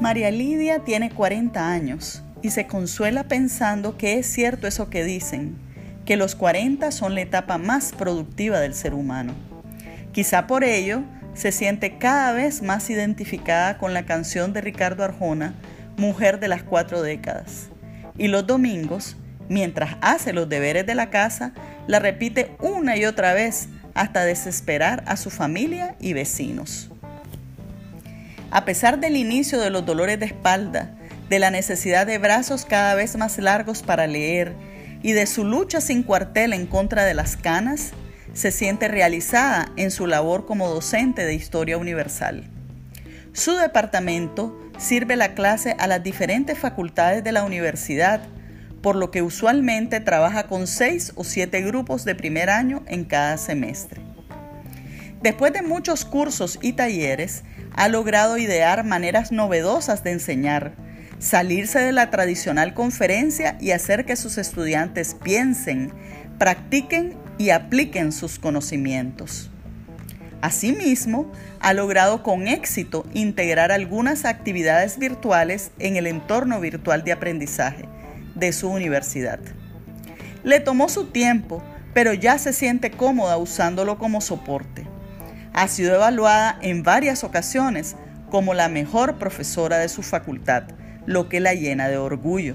María Lidia tiene 40 años y se consuela pensando que es cierto eso que dicen, que los 40 son la etapa más productiva del ser humano. Quizá por ello se siente cada vez más identificada con la canción de Ricardo Arjona, Mujer de las cuatro décadas. Y los domingos, mientras hace los deberes de la casa, la repite una y otra vez hasta desesperar a su familia y vecinos. A pesar del inicio de los dolores de espalda, de la necesidad de brazos cada vez más largos para leer y de su lucha sin cuartel en contra de las canas, se siente realizada en su labor como docente de historia universal. Su departamento sirve la clase a las diferentes facultades de la universidad, por lo que usualmente trabaja con seis o siete grupos de primer año en cada semestre. Después de muchos cursos y talleres, ha logrado idear maneras novedosas de enseñar, salirse de la tradicional conferencia y hacer que sus estudiantes piensen, practiquen y apliquen sus conocimientos. Asimismo, ha logrado con éxito integrar algunas actividades virtuales en el entorno virtual de aprendizaje de su universidad. Le tomó su tiempo, pero ya se siente cómoda usándolo como soporte. Ha sido evaluada en varias ocasiones como la mejor profesora de su facultad, lo que la llena de orgullo.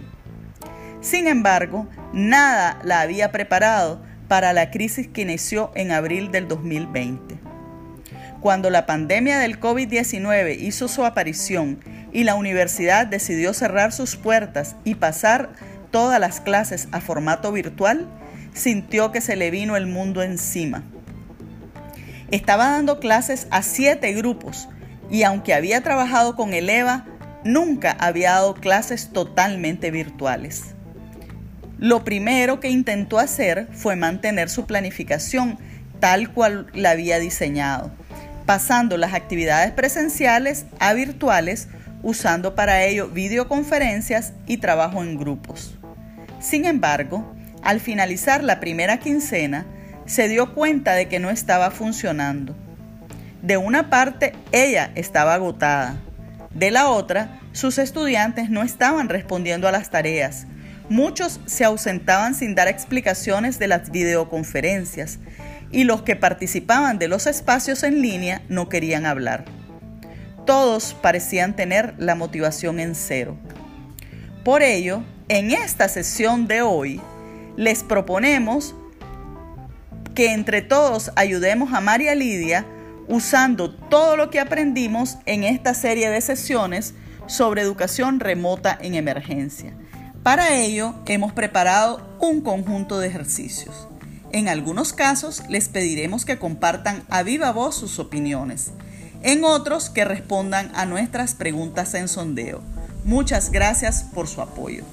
Sin embargo, nada la había preparado para la crisis que inició en abril del 2020. Cuando la pandemia del COVID-19 hizo su aparición y la universidad decidió cerrar sus puertas y pasar todas las clases a formato virtual, sintió que se le vino el mundo encima. Estaba dando clases a siete grupos y aunque había trabajado con el EVA, nunca había dado clases totalmente virtuales. Lo primero que intentó hacer fue mantener su planificación tal cual la había diseñado, pasando las actividades presenciales a virtuales, usando para ello videoconferencias y trabajo en grupos. Sin embargo, al finalizar la primera quincena, se dio cuenta de que no estaba funcionando. De una parte, ella estaba agotada, de la otra, sus estudiantes no estaban respondiendo a las tareas. Muchos se ausentaban sin dar explicaciones de las videoconferencias y los que participaban de los espacios en línea no querían hablar. Todos parecían tener la motivación en cero. Por ello, en esta sesión de hoy, les proponemos que entre todos ayudemos a María Lidia usando todo lo que aprendimos en esta serie de sesiones sobre educación remota en emergencia. Para ello, hemos preparado un conjunto de ejercicios. En algunos casos, les pediremos que compartan a viva voz sus opiniones. En otros, que respondan a nuestras preguntas en sondeo. Muchas gracias por su apoyo.